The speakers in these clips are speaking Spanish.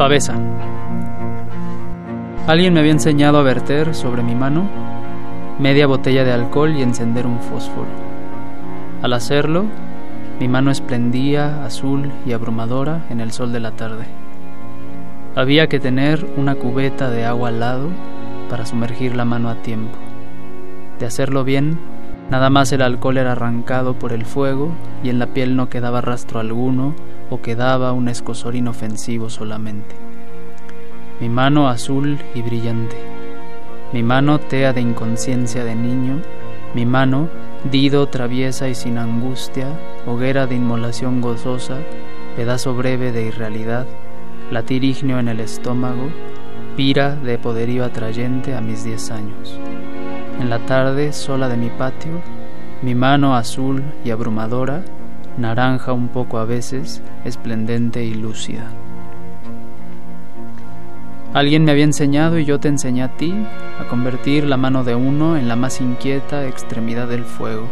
Pavesa. Alguien me había enseñado a verter sobre mi mano media botella de alcohol y encender un fósforo. Al hacerlo, mi mano esplendía, azul y abrumadora en el sol de la tarde. Había que tener una cubeta de agua al lado para sumergir la mano a tiempo. De hacerlo bien, nada más el alcohol era arrancado por el fuego y en la piel no quedaba rastro alguno o quedaba un escosor inofensivo solamente. Mi mano azul y brillante, mi mano tea de inconsciencia de niño, mi mano dido traviesa y sin angustia, hoguera de inmolación gozosa, pedazo breve de irrealidad, latirignio en el estómago, pira de poderío atrayente a mis diez años. En la tarde sola de mi patio, mi mano azul y abrumadora, naranja un poco a veces, esplendente y lúcida. Alguien me había enseñado y yo te enseñé a ti a convertir la mano de uno en la más inquieta extremidad del fuego.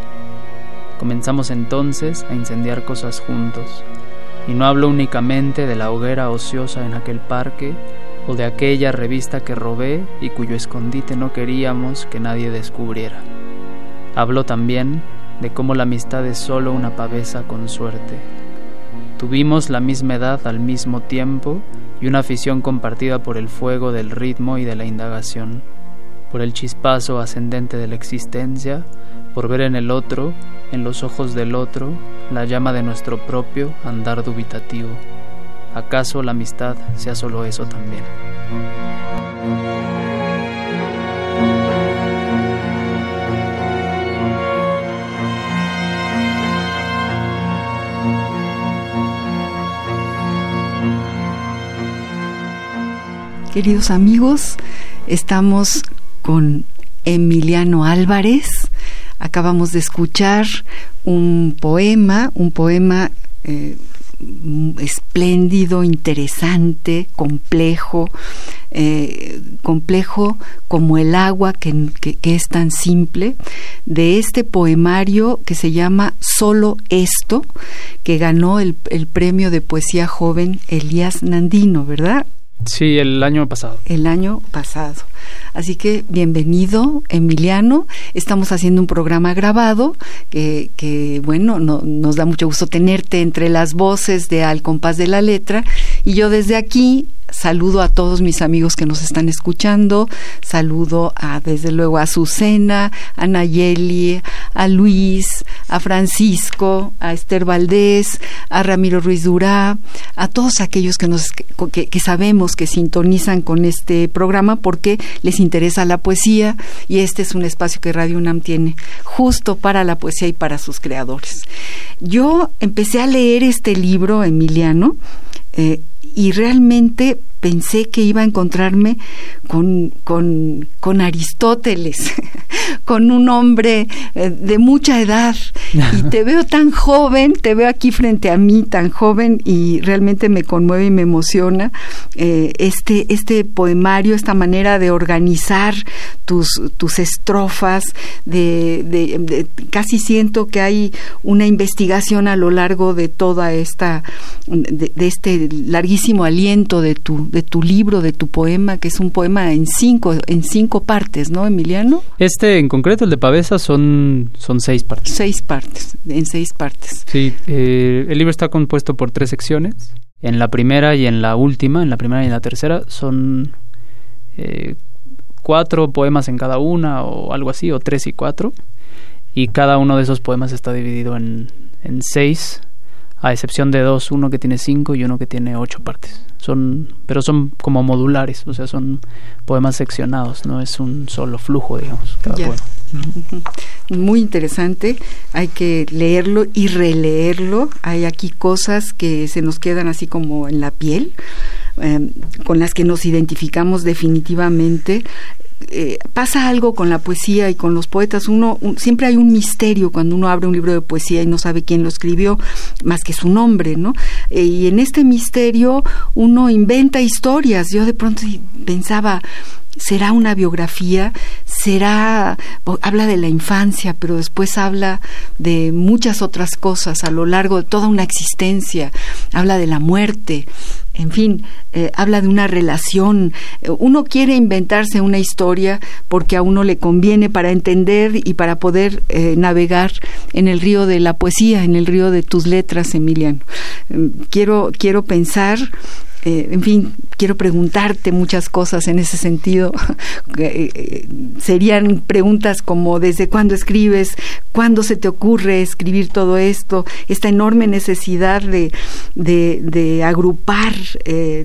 Comenzamos entonces a incendiar cosas juntos, y no hablo únicamente de la hoguera ociosa en aquel parque o de aquella revista que robé y cuyo escondite no queríamos que nadie descubriera. Hablo también de cómo la amistad es solo una pavesa con suerte. Tuvimos la misma edad al mismo tiempo y una afición compartida por el fuego del ritmo y de la indagación, por el chispazo ascendente de la existencia, por ver en el otro, en los ojos del otro, la llama de nuestro propio andar dubitativo. ¿Acaso la amistad sea solo eso también? Queridos amigos, estamos con Emiliano Álvarez. Acabamos de escuchar un poema, un poema eh, espléndido, interesante, complejo, eh, complejo como el agua que, es tan simple, de este poemario que se llama Solo esto, que ganó el, el premio de poesía joven Elías Nandino, ¿verdad? Sí, el año pasado. El año pasado. Así que bienvenido, Emiliano. Estamos haciendo un programa grabado que, que bueno, nos da mucho gusto tenerte entre las voces de Al compás de la letra. Y yo desde aquí saludo a todos mis amigos que nos están escuchando, saludo a desde luego a Azucena, a Nayeli, a Luis, a Francisco, a Esther Valdés, a Ramiro Ruiz Durá, a todos aquellos que nos que, sabemos que sintonizan con este programa porque les interesa la poesía y este es un espacio que Radio UNAM tiene justo para la poesía y para sus creadores. Yo empecé a leer este libro, Emiliano, eh, y realmente pensé que iba a encontrarme con, con, con Aristóteles, con un hombre eh, de mucha edad. Y te veo tan joven, te veo aquí frente a mí tan joven y realmente me conmueve y me emociona eh, este, este poemario, esta manera de organizar tus, tus estrofas, de, de, casi siento que hay una investigación a lo largo de toda esta, de este larguísimo aliento de tu, de tu libro, de tu poema, que es un poema en cinco, en cinco partes, ¿no, Emiliano? Este en concreto, el de Pavesa, son, son seis partes. Seis partes, en seis partes. Sí, eh, el libro está compuesto por tres secciones. En la primera y en la última, en la primera y en la tercera, son eh, cuatro poemas en cada una o algo así, o tres y cuatro. Y cada uno de esos poemas está dividido en, en seis a excepción de dos, uno que tiene cinco y uno que tiene ocho partes. Son, pero son como modulares, o sea, son poemas seccionados, no es un solo flujo, digamos, cada poema. Muy interesante, hay que leerlo y releerlo. Hay aquí cosas que se nos quedan así como en la piel, em, con las que nos identificamos definitivamente. Eh, pasa algo con la poesía y con los poetas. Uno siempre hay un misterio cuando uno abre un libro de poesía y no sabe quién lo escribió, más que su nombre, ¿no? Eh, y en este misterio uno inventa historias. Yo de pronto pensaba, será una biografía, será, habla de la infancia, pero después habla de muchas otras cosas a lo largo de toda una existencia, habla de la muerte, en fin, eh, habla de una relación. Uno quiere inventarse una historia porque a uno le conviene para entender y para poder eh, navegar en el río de la poesía, en el río de tus letras, Emiliano. Quiero, quiero pensar eh, en fin, quiero preguntarte muchas cosas en ese sentido. Eh, eh, serían preguntas como ¿desde cuándo escribes? ¿Cuándo se te ocurre escribir todo esto? Esta enorme necesidad de, agrupar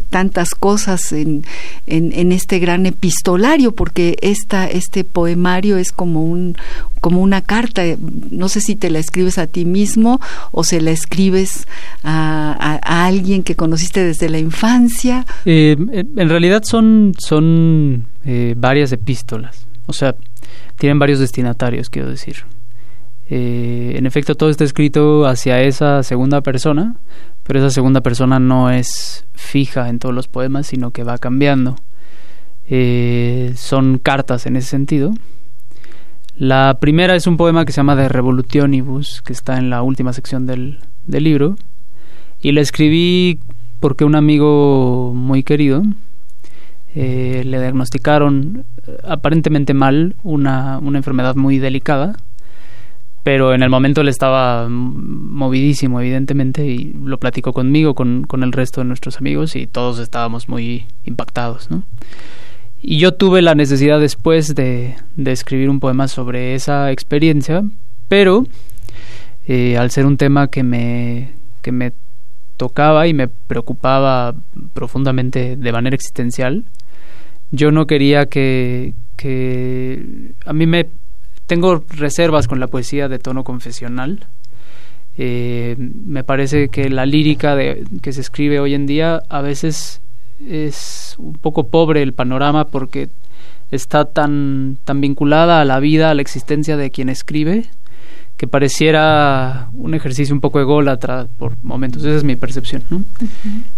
tantas cosas en, en, este gran epistolario, porque esta, este poemario es como un, como una carta. No sé si te la escribes a ti mismo o se la escribes a, alguien que conociste desde la infancia. Eh, en realidad son, son eh, varias epístolas. O sea, tienen varios destinatarios, quiero decir. Eh, en efecto, todo está escrito hacia esa segunda persona, pero esa segunda persona no es fija en todos los poemas, sino que va cambiando. son cartas en ese sentido la primera es un poema que se llama De Revolutionibus, que está en la última sección del, del libro. Y la escribí porque un amigo muy querido eh, le diagnosticaron eh, aparentemente mal una, una enfermedad muy delicada, pero en el momento él estaba movidísimo, evidentemente, y lo platicó conmigo, con, con el resto de nuestros amigos, y todos estábamos muy impactados, ¿no? Y yo tuve la necesidad después de, escribir un poema sobre esa experiencia, pero eh, al ser un tema que me, que me tocaba y me preocupaba profundamente de manera existencial, yo no quería que, que a mí me tengo reservas con la poesía de tono confesional. Eh, me parece que la lírica que se escribe hoy en día a veces es un poco pobre el panorama porque está tan, tan vinculada a la vida, a la existencia de quien escribe, que pareciera un ejercicio un poco ególatra por momentos. Esa es mi percepción.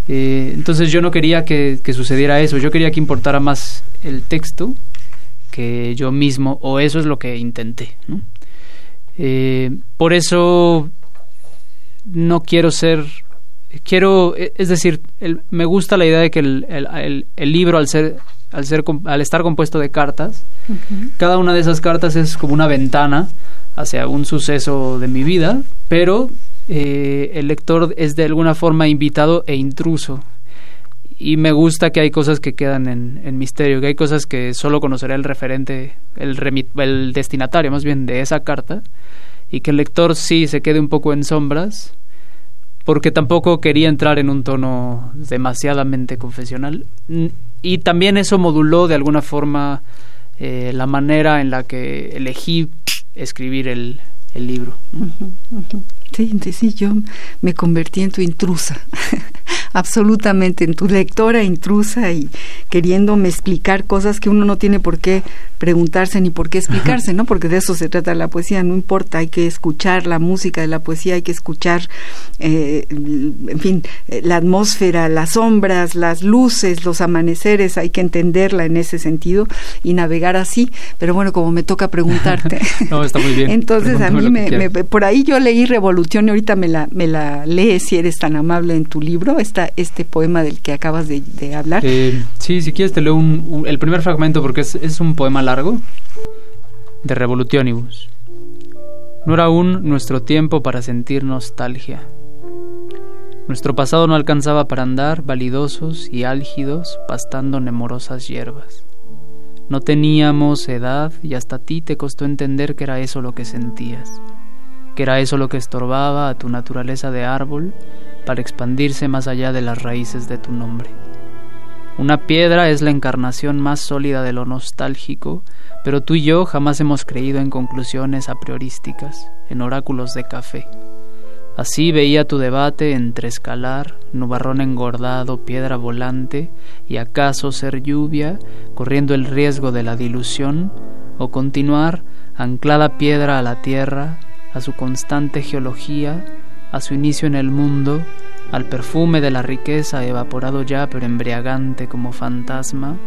Eh, entonces yo no quería que, sucediera eso, yo quería que importara más el texto que yo mismo, o eso es lo que intenté. Eh, por eso no quiero ser quiero, e, es decir, me gusta la idea de que el, libro al ser, al ser, al estar compuesto de cartas, cada una de esas cartas es como una ventana hacia un suceso de mi vida, pero eh, el lector es de alguna forma invitado e intruso. Y me gusta que hay cosas que quedan en, misterio, que hay cosas que solo conocerá el referente, el, el destinatario más bien de esa carta, y que el lector sí se quede un poco en sombras, porque tampoco quería entrar en un tono demasiadamente confesional. Y también eso moduló de alguna forma eh, la manera en la que elegí escribir el, el libro. Sí, sí, yo me convertí en tu intrusa, absolutamente, en tu lectora intrusa y queriéndome explicar cosas que uno no tiene por qué preguntarse ni por qué explicarse, ¿no? Porque de eso se trata la poesía, no importa, hay que escuchar la música de la poesía, hay que escuchar, eh, en fin, eh, la atmósfera, las sombras, las luces, los amaneceres, hay que entenderla en ese sentido y navegar así. Pero bueno, como me toca preguntarte. no, está muy bien. Entonces a mí me, por ahí yo leí Revolución y ahorita me la, me la lees si eres tan amable en tu libro, esta, este poema del que acabas de, hablar. Eh, sí, si quieres te leo el primer fragmento porque es, es un poema largo de Revolutionibus. No era aún nuestro tiempo para sentir nostalgia. Nuestro pasado no alcanzaba para andar validosos y álgidos pastando nemorosas hierbas. No teníamos edad y hasta a ti te costó entender que era eso lo que sentías. que era eso lo que estorbaba a tu naturaleza de árbol para expandirse más allá de las raíces de tu nombre. Una piedra es la encarnación más sólida de lo nostálgico, pero tú y yo jamás hemos creído en conclusiones a priorísticas, en oráculos de café. Así veía tu debate entre escalar, nubarrón engordado, piedra volante, y acaso ser lluvia, corriendo el riesgo de la dilución, o continuar, anclada piedra a la tierra, a su constante geología, a su inicio en el mundo, al perfume de la riqueza evaporado ya pero embriagante como fantasma,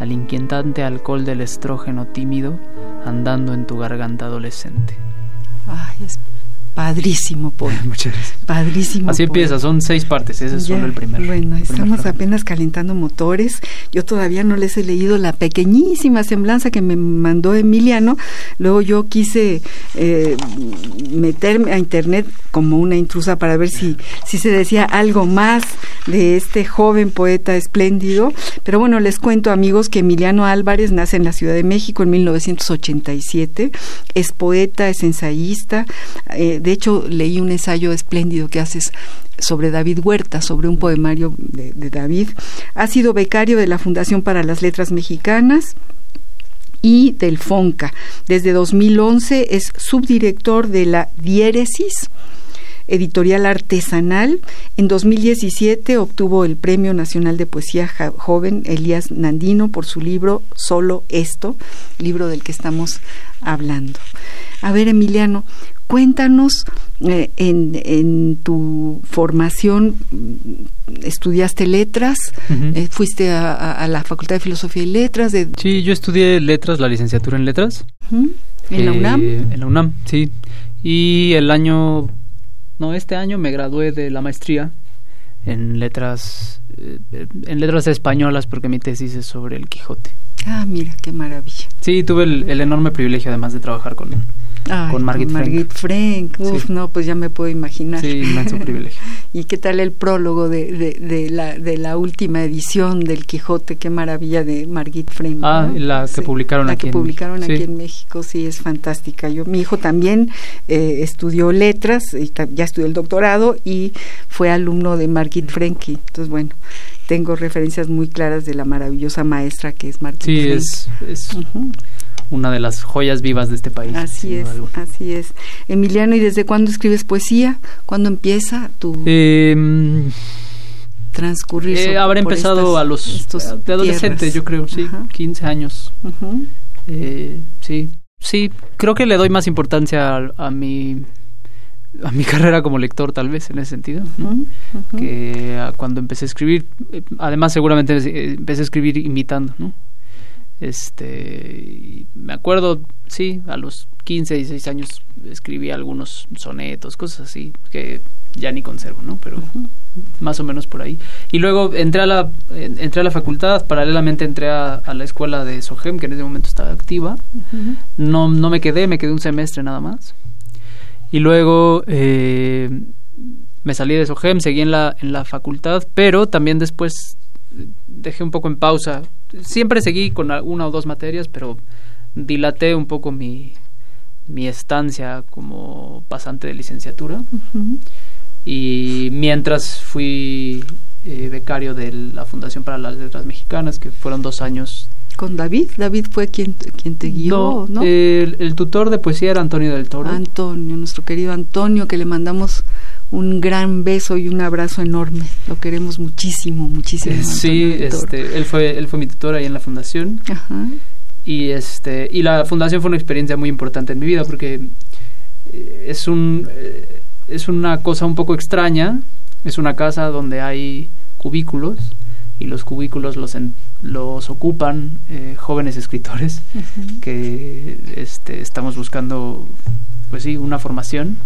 al inquietante alcohol del estrógeno tímido andando en tu garganta adolescente. Ay, es Padrísimo poema. Muchas gracias. Padrísimo. Así empieza, son seis partes, ese es solo el primero. Bueno, estamos apenas calentando motores. Yo todavía no les he leído la pequeñísima semblanza que me mandó Emiliano. Luego yo quise eh, meterme a internet como una intrusa para ver si, si se decía algo más de este joven poeta espléndido. Pero bueno, les cuento amigos que Emiliano Álvarez nace en la Ciudad de México en 1987. Es poeta, es ensayista. Eh, de hecho, leí un ensayo espléndido que haces sobre David Huerta, sobre un poemario de, David. Ha sido becario de la Fundación para las Letras Mexicanas y del FONCA. Desde 2011 es subdirector de la Diéresis, editorial artesanal. En 2017 obtuvo el Premio Nacional de Poesía Joven Elías Nandino por su libro Solo esto, libro del que estamos hablando. A ver, Emiliano, Cuéntanos eh, en, tu formación, estudiaste letras, eh, fuiste a, la Facultad de Filosofía y Letras. De... Sí, yo estudié letras, la licenciatura en letras. ¿En la UNAM? Eh, en la UNAM, sí. Y el año, no, este año me gradué de la maestría en letras, en letras españolas porque mi tesis es sobre el Quijote. Ah, mira, qué maravilla. Sí, tuve el, el enorme privilegio además de trabajar con con Margit, Margit Frank. Uf, no, pues ya me puedo imaginar. Sí, inmenso privilegio. ¿Y qué tal el prólogo de, de, la, de la última edición del Quijote? Qué maravilla de Margit Frank. Ah, la que publicaron aquí. La que publicaron aquí en México, sí, es fantástica. Yo, mi hijo también eh, estudió letras, y ya estudió el doctorado y fue alumno de Margit Frank. Entonces, bueno, tengo referencias muy claras de la maravillosa maestra que es Margit Sí, es, es una de las joyas vivas de este país. Así es, así es. Emiliano, ¿y desde cuándo escribes poesía? ¿Cuándo empieza tu eh, transcurrir? Eh, habré empezado a los de adolescente, yo creo, sí, 15 años. eh, sí, sí, creo que le doy más importancia a, mi a mi carrera como lector tal vez en ese sentido que cuando empecé a escribir eh, además seguramente eh, empecé a escribir imitando ¿no? Este, me acuerdo, sí, a los 15, 16 años escribí algunos sonetos, cosas así, que ya ni conservo, ¿no? Pero más o menos por ahí. Y luego entré a la, entré a la facultad, paralelamente entré a, la escuela de SOGEM, que en ese momento estaba activa. no, no me quedé, me quedé un semestre nada más. Y luego eh, me salí de SOGEM, seguí en la, en la facultad, pero también después dejé un poco en pausa siempre seguí con una o dos materias, pero dilaté un poco mi, mi estancia como pasante de licenciatura. Y mientras fui eh, becario de la Fundación para las Letras Mexicanas, que fueron dos años. ¿Con David? ¿David fue quien, quien te guió? No, El, el, tutor de poesía era Antonio del Toro. Antonio, nuestro querido Antonio, que le mandamos un gran beso y un abrazo enorme. Lo queremos muchísimo, muchísimo. sí, este, él fue él fue mi tutor ahí en la fundación. Ajá. Y este y la fundación fue una experiencia muy importante en mi vida porque eh, es un eh, es una cosa un poco extraña. Es una casa donde hay cubículos y los cubículos los los ocupan eh, jóvenes escritores que este, estamos buscando pues sí una formación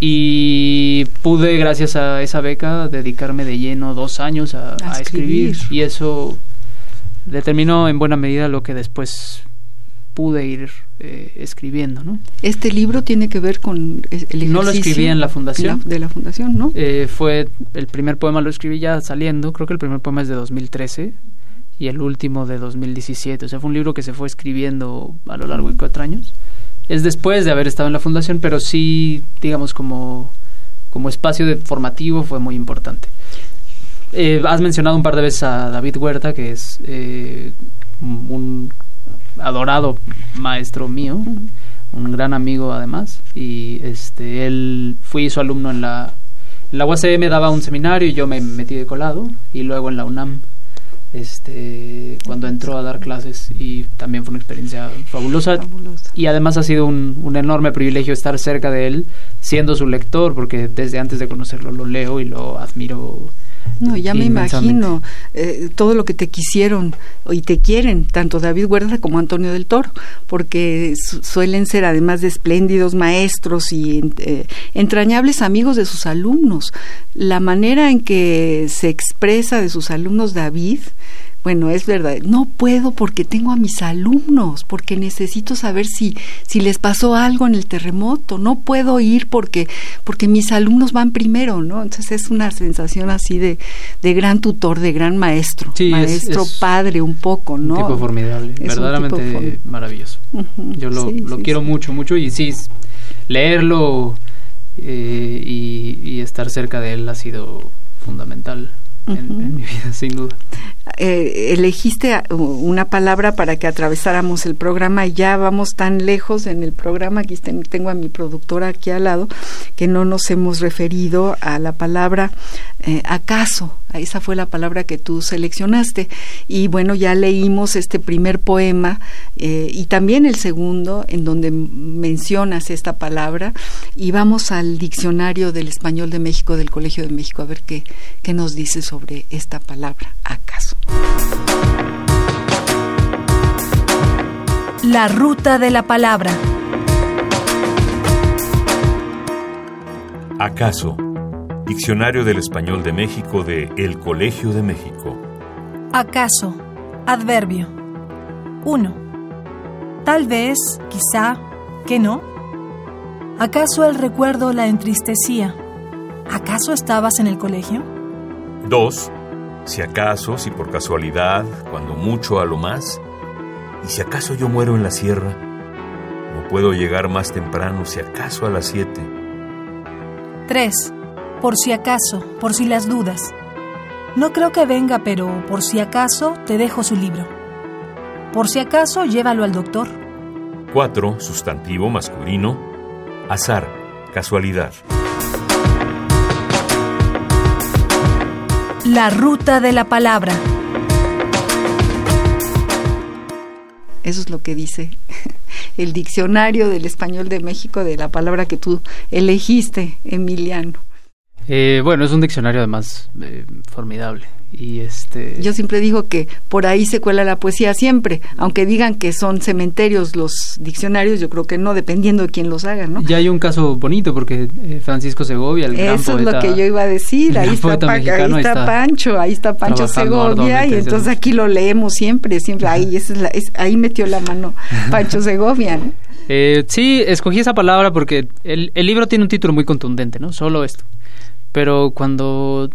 y pude, gracias a esa beca, dedicarme de lleno dos años a, escribir. Y eso determinó en buena medida lo que después pude ir eh, escribiendo, ¿no? Este libro tiene que ver con el ejercicio No lo escribí en la fundación. de la fundación, ¿no? Eh, fue el primer poema lo escribí ya saliendo, creo que el primer poema es de 2013 y el último de 2017. O sea, fue un libro que se fue escribiendo a lo largo de cuatro años es después de haber estado en la fundación, pero sí, digamos, como, como espacio de formativo fue muy importante. Eh, has mencionado un par de veces a David Huerta, que es eh, un adorado maestro mío, un gran amigo además, y este él fui su alumno en la en la UACM daba un seminario y yo me metí de colado y luego en la UNAM este cuando entró a dar clases y también fue una experiencia fabulosa, y además ha sido un, un, enorme privilegio estar cerca de él siendo su lector porque desde antes de conocerlo lo leo y lo admiro no, ya me imagino eh, todo lo que te quisieron y te quieren, tanto David Huerta como Antonio del Toro, porque suelen ser además de espléndidos maestros y eh, entrañables amigos de sus alumnos. La manera en que se expresa de sus alumnos David, bueno, es verdad, no puedo porque tengo a mis alumnos, porque necesito saber si, si les pasó algo en el terremoto, no puedo ir porque, porque mis alumnos van primero, ¿no? Entonces es una sensación así de, de gran tutor, de gran maestro, maestro padre un poco, ¿no? Un tipo formidable, verdaderamente maravilloso. Yo lo, lo quiero mucho, mucho y sí, leerlo eh, y, y estar cerca de él ha sido fundamental en, mi vida, sin duda. Eh, elegiste una palabra para que atravesáramos el programa y ya vamos tan lejos en el programa, aquí tengo a mi productora aquí al lado, que no nos hemos referido a la palabra eh, acaso, esa fue la palabra que tú seleccionaste. Y bueno, ya leímos este primer poema eh, y también el segundo en donde mencionas esta palabra y vamos al diccionario del español de México del Colegio de México a ver qué, qué nos dice sobre esta palabra, acaso. La ruta de la palabra. ¿Acaso? Diccionario del Español de México de El Colegio de México. ¿Acaso? Adverbio. 1. Tal vez, quizá, que no. ¿Acaso el recuerdo la entristecía? ¿Acaso estabas en el colegio? 2. Si acaso, si por casualidad, cuando mucho a lo más. ¿Y si acaso yo muero en la sierra? No puedo llegar más temprano, si acaso a las 7. 3 por si acaso, por si las dudas. No creo que venga, pero por si acaso te dejo su libro. Por si acaso, llévalo al doctor. 4. Sustantivo masculino. Azar, casualidad. La ruta de la palabra. Eso es lo que dice el diccionario del español de México de la palabra que tú elegiste, Emiliano. Eh, bueno, es un diccionario además eh, formidable. Y este... Yo siempre digo que por ahí se cuela la poesía siempre, aunque digan que son cementerios los diccionarios, yo creo que no, dependiendo de quién los haga, ¿no? Ya hay un caso bonito porque eh, Francisco Segovia, el gran Eso es lo que yo iba a decir, ahí está, ahí está, Pancho, ahí está Pancho Segovia y entonces aquí lo leemos siempre, siempre, ahí, es ahí metió la mano Pancho Segovia, ¿no? sí, escogí esa palabra porque el, el libro tiene un título muy contundente, ¿no? Solo esto pero cuando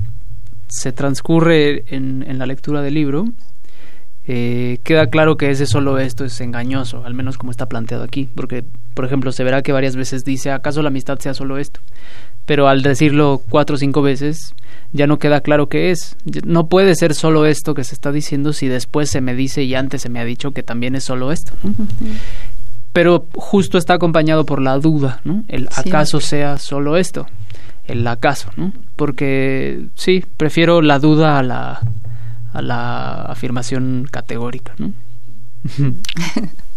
se transcurre en, en la lectura del libro, eh, queda claro que ese solo esto es engañoso, al menos como está planteado aquí, porque, por ejemplo, se verá que varias veces dice, ¿acaso la amistad sea solo esto? Pero al decirlo cuatro o cinco veces, ya no queda claro qué es. No puede ser solo esto que se está diciendo si después se me dice y antes se me ha dicho que también es solo esto. Pero justo está acompañado por la duda, ¿no? El acaso sea solo esto el acaso, ¿no? Porque sí, prefiero la duda a la, a la afirmación categórica, ¿no?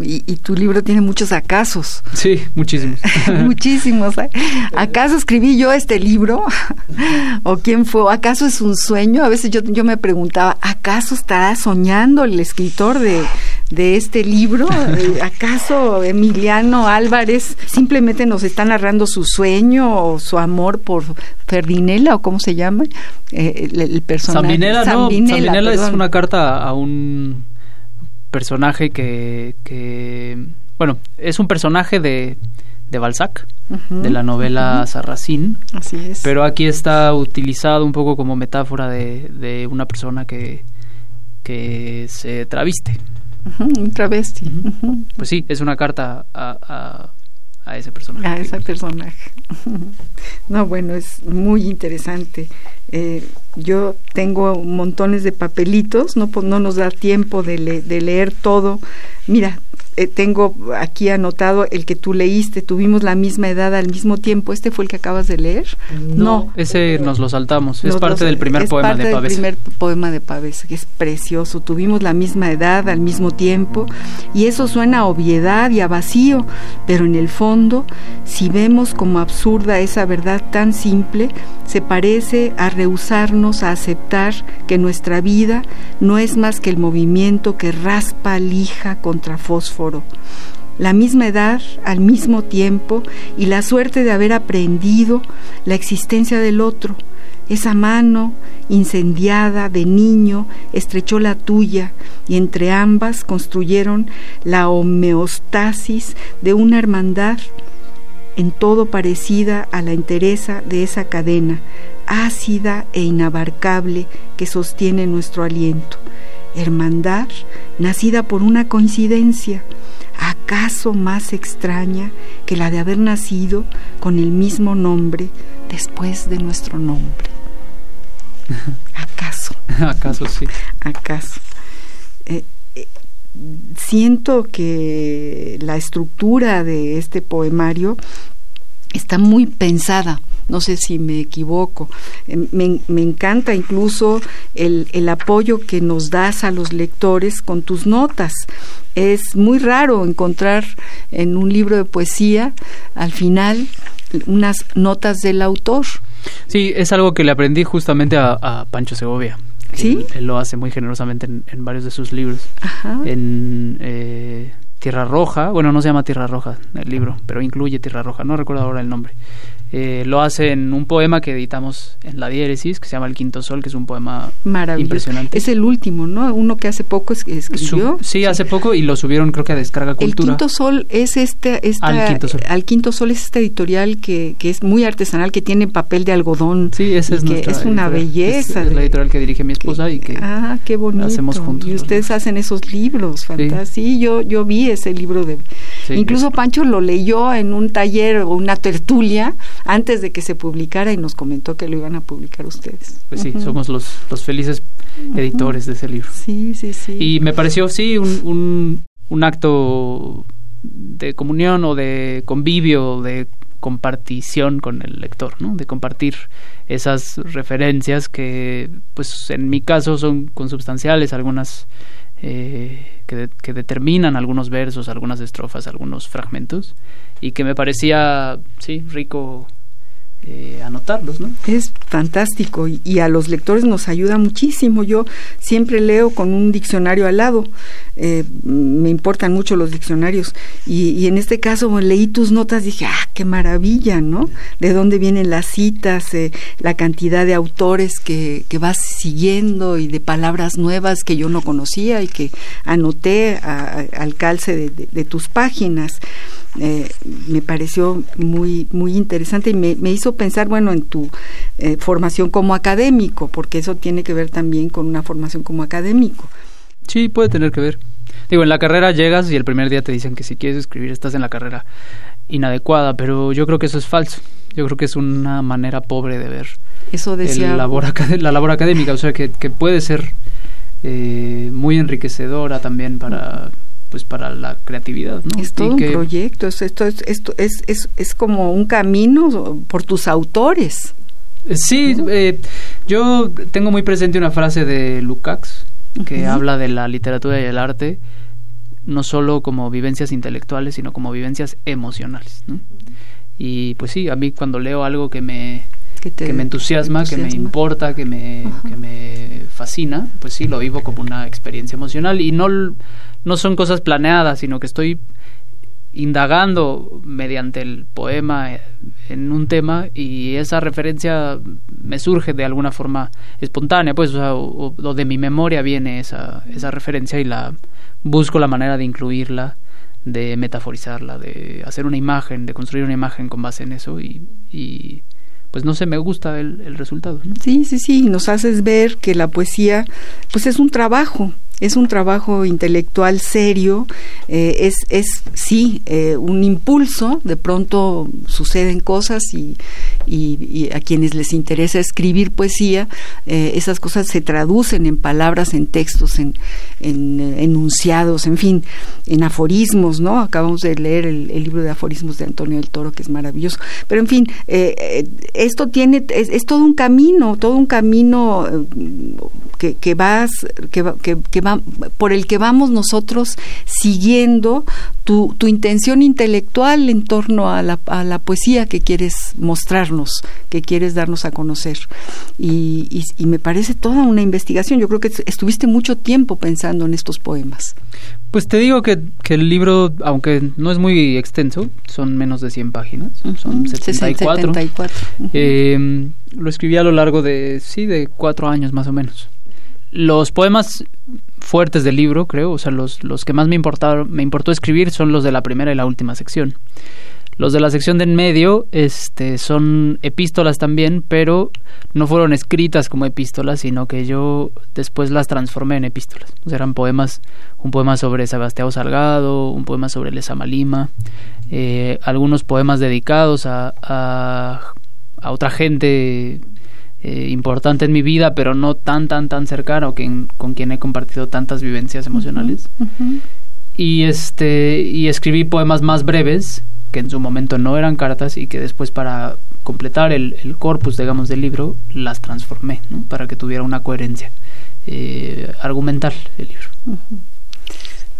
Y, tu libro tiene muchos acasos. Sí, muchísimos. muchísimos. ¿eh? ¿Acaso escribí yo este libro? ¿O quién fue? ¿Acaso es un sueño? A veces yo, yo me preguntaba, ¿acaso estará soñando el escritor de, de este libro? Eh, ¿Acaso Emiliano Álvarez simplemente nos está narrando su sueño o su amor por Ferdinela o cómo se llama eh, el, personaje? Sambinela, no. Sambinela es una carta a un personaje que, que bueno, es un personaje de, de Balzac, de la novela Sarracín. Así es. Pero aquí está utilizado un poco como metáfora de, de una persona que, que se traviste. Un travesti. Pues sí, es una carta a, a, ese personaje. A ese personaje. no, bueno, es muy interesante. Eh, yo tengo montones de papelitos, no, no nos da tiempo de, de leer todo. Mira, eh, tengo aquí anotado el que tú leíste, tuvimos la misma edad al mismo tiempo. ¿Este fue el que acabas de leer? No. Ese nos lo saltamos, es parte del primer poema de Pavesa. Es parte del primer poema de Pavesa, que es precioso. Tuvimos la misma edad al mismo tiempo y eso suena a obviedad y a vacío, pero en el fondo, si vemos como absurda esa verdad tan simple, se parece a rehusarnos a aceptar que nuestra vida no es más que el movimiento que raspa lija contra fósforo la misma edad, al mismo tiempo, y la suerte de haber aprendido la existencia del otro. Esa mano incendiada de niño estrechó la tuya y entre ambas construyeron la homeostasis de una hermandad en todo parecida a la entereza de esa cadena ácida e inabarcable que sostiene nuestro aliento. Hermandad nacida por una coincidencia, acaso más extraña que la de haber nacido con el mismo nombre después de nuestro nombre. ¿Acaso? ¿Acaso sí? ¿Acaso? Eh, eh, siento que la estructura de este poemario está muy pensada no sé si me equivoco. Em, me, encanta incluso el, el, apoyo que nos das a los lectores con tus notas. Es muy raro encontrar en un libro de poesía al final unas notas del autor. Sí, es algo que le aprendí justamente a, Pancho Segovia. ¿Sí? Él, lo hace muy generosamente en, varios de sus libros. Ajá. En eh, Tierra Roja, bueno, no se llama Tierra Roja el libro, pero incluye Tierra Roja, no recuerdo ahora el nombre. Eh, lo hace en un poema que editamos en la diéresis, que se llama El Quinto Sol, que es un poema impresionante. Es el último, ¿no? Uno que hace poco escribió. sí, hace poco y lo subieron creo que a Descarga Cultura. El Quinto Sol es este... al, Quinto Sol. al Quinto Sol es esta editorial que, que es muy artesanal, que tiene papel de algodón. Sí, esa es que Es una belleza. Es, la editorial que dirige mi esposa y que ah, qué bonito. hacemos juntos. Y ustedes hacen esos libros, fantásticos. Sí. yo, yo vi ese libro de... incluso Pancho lo leyó en un taller o una tertulia antes de que se publicara y nos comentó que lo iban a publicar ustedes. Pues sí, somos los, los felices editores de ese libro. Sí, sí, sí. Y me pareció, sí, un, un, un acto de comunión o de convivio, de compartición con el lector, ¿no? De compartir esas referencias que, pues, en mi caso son consubstanciales, algunas eh, que, que, determinan algunos versos, algunas estrofas, algunos fragmentos, y que me parecía, sí, rico eh, anotarlos, ¿no? Es fantástico y, a los lectores nos ayuda muchísimo. Yo siempre leo con un diccionario al lado, eh, me importan mucho los diccionarios y, en este caso leí tus notas, dije, ah, qué maravilla, ¿no? De dónde vienen las citas, eh, la cantidad de autores que, que, vas siguiendo y de palabras nuevas que yo no conocía y que anoté al calce de, tus páginas. me pareció muy, muy interesante y me, me hizo pensar, bueno, en tu eh, formación como académico, porque eso tiene que ver también con una formación como académico. Sí, puede tener que ver. Digo, en la carrera llegas y el primer día te dicen que si quieres escribir estás en la carrera inadecuada, pero yo creo que eso es falso. Yo creo que es una manera pobre de ver eso decía... la labor académica, o sea, que, que puede ser eh, muy enriquecedora también para pues para la creatividad, ¿no? Es todo un proyecto, esto es, esto es, es, es como un camino por tus autores. Sí, eh, yo tengo muy presente una frase de Lukács que habla de la literatura y el arte no solo como vivencias intelectuales, sino como vivencias emocionales. ¿no? Y pues sí, a mí cuando leo algo que me, que, me entusiasma, que me importa, que me, que me fascina, pues sí, lo vivo como una experiencia emocional y no no son cosas planeadas, sino que estoy indagando mediante el poema en un tema y esa referencia me surge de alguna forma espontánea, pues, o, de mi memoria viene esa, esa referencia y la busco la manera de incluirla, de metaforizarla, de hacer una imagen, de construir una imagen con base en eso y, y pues no sé, me gusta el, el resultado. Sí, sí, sí, nos haces ver que la poesía pues es un trabajo es un trabajo intelectual serio, eh, es, es sí eh, un impulso, de pronto suceden cosas y, y, a quienes les interesa escribir poesía, eh, esas cosas se traducen en palabras, en textos, en, en enunciados, en fin, en aforismos, ¿no? Acabamos de leer el, libro de aforismos de Antonio del Toro, que es maravilloso, pero en fin, esto tiene, es, todo un camino, todo un camino que, que vas, que, que, que va, por el que vamos nosotros siguiendo tu, tu intención intelectual en torno a la, a la, poesía que quieres mostrarnos, que quieres darnos a conocer. Y, y, me parece toda una investigación. Yo creo que estuviste mucho tiempo pensando en estos poemas. Pues te digo que, que, el libro, aunque no es muy extenso, son menos de 100 páginas, son 74. 74. Eh, lo escribí a lo largo de, sí, de cuatro años más o menos los poemas fuertes del libro, creo, o sea, los, los que más me importaron, me importó escribir son los de la primera y la última sección. Los de la sección de en medio este, son epístolas también, pero no fueron escritas como epístolas, sino que yo después las transformé en epístolas. O sea, eran poemas, un poema sobre Sebastián Salgado, un poema sobre Lezama Lima, eh, algunos poemas dedicados a, a, a otra gente eh, importante en mi vida, pero no tan, tan, tan cercano, que con quien he compartido tantas vivencias emocionales. Y, este, y escribí poemas más breves, que en su momento no eran cartas y que después para completar el, corpus, digamos, del libro, las transformé, ¿no? para que tuviera una coherencia eh, argumental el libro.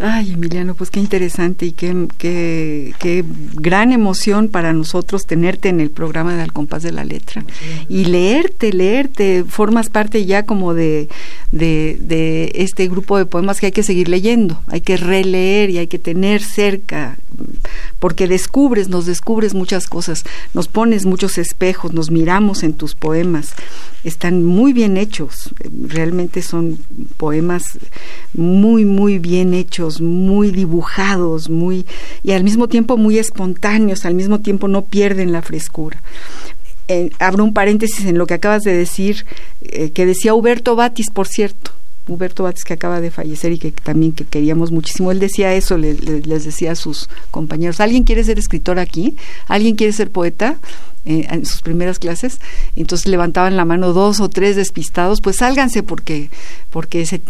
Ay, Emiliano, pues qué interesante y qué, qué, qué, gran emoción para nosotros tenerte en el programa de Al Compás de la Letra. Y leerte, leerte, formas parte ya como de, de, de, este grupo de poemas que hay que seguir leyendo, hay que releer y hay que tener cerca, porque descubres, nos descubres muchas cosas, nos pones muchos espejos, nos miramos en tus poemas, están muy bien hechos, realmente son poemas muy, muy bien hechos muy dibujados, muy y al mismo tiempo muy espontáneos, al mismo tiempo no pierden la frescura. abro un paréntesis en lo que acabas de decir, eh, que decía Huberto Batis, por cierto, Huberto Batis que acaba de fallecer y que también que queríamos muchísimo. Él decía eso, les decía a sus compañeros, ¿alguien quiere ser escritor aquí? ¿Alguien quiere ser poeta? Eh, en sus primeras clases, entonces levantaban la mano dos o tres despistados, pues sálganse porque, porque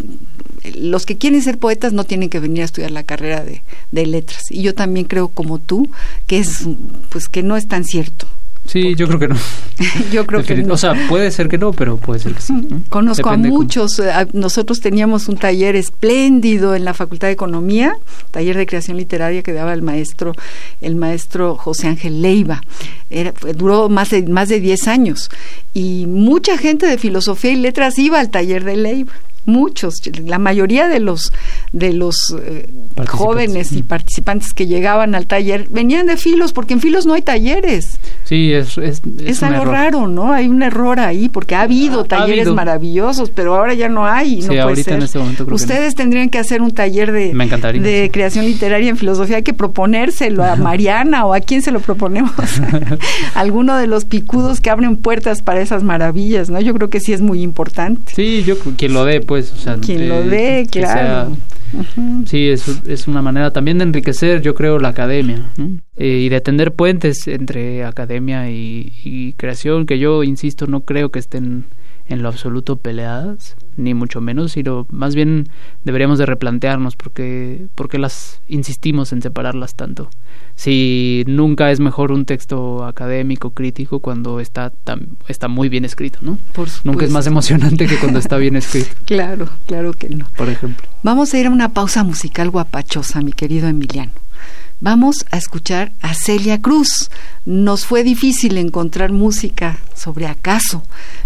los que quieren ser poetas no tienen que venir a estudiar la carrera de, de letras. Y yo también creo como tú que es pues que no es tan cierto. Sí, yo creo que no. yo creo que no. O sea, puede ser que no, pero puede ser que sí. Conozco a muchos. Eh, nosotros teníamos un taller espléndido en la Facultad de Economía, taller de creación literaria que daba el maestro, el maestro José Ángel Leiva. Era, duró más de, más de 10 años. Y mucha gente de filosofía y letras iba al taller de Leiva muchos, la mayoría de los de los eh, jóvenes y participantes que llegaban al taller venían de filos, porque en filos no hay talleres. Sí, es es, es, algo raro, ¿no? Hay un error ahí, porque ha habido talleres maravillosos, pero ahora ya no hay. sí, ahorita en este momento creo Ustedes tendrían que hacer un taller de, de creación literaria en filosofía, hay que proponérselo a Mariana o a quién se lo proponemos. Alguno de los picudos que abren puertas para esas maravillas, ¿no? Yo creo que sí es muy importante. Sí, yo quien lo dé, pues, quien lo dé, claro. Sí, es, es, una manera también de enriquecer, yo creo, la academia eh, y de tender puentes entre academia y, creación, que yo, insisto, no creo que estén en lo absoluto peleadas, ni mucho menos, sino más bien deberíamos de replantearnos porque, porque las insistimos en separarlas tanto si nunca es mejor un texto académico, crítico, cuando está, está muy bien escrito, ¿no? nunca es más emocionante que cuando está bien escrito. claro, claro que no. Por ejemplo. Vamos a ir a una pausa musical guapachosa, mi querido Emiliano. Vamos a escuchar a Celia Cruz. Nos fue difícil encontrar música sobre acaso,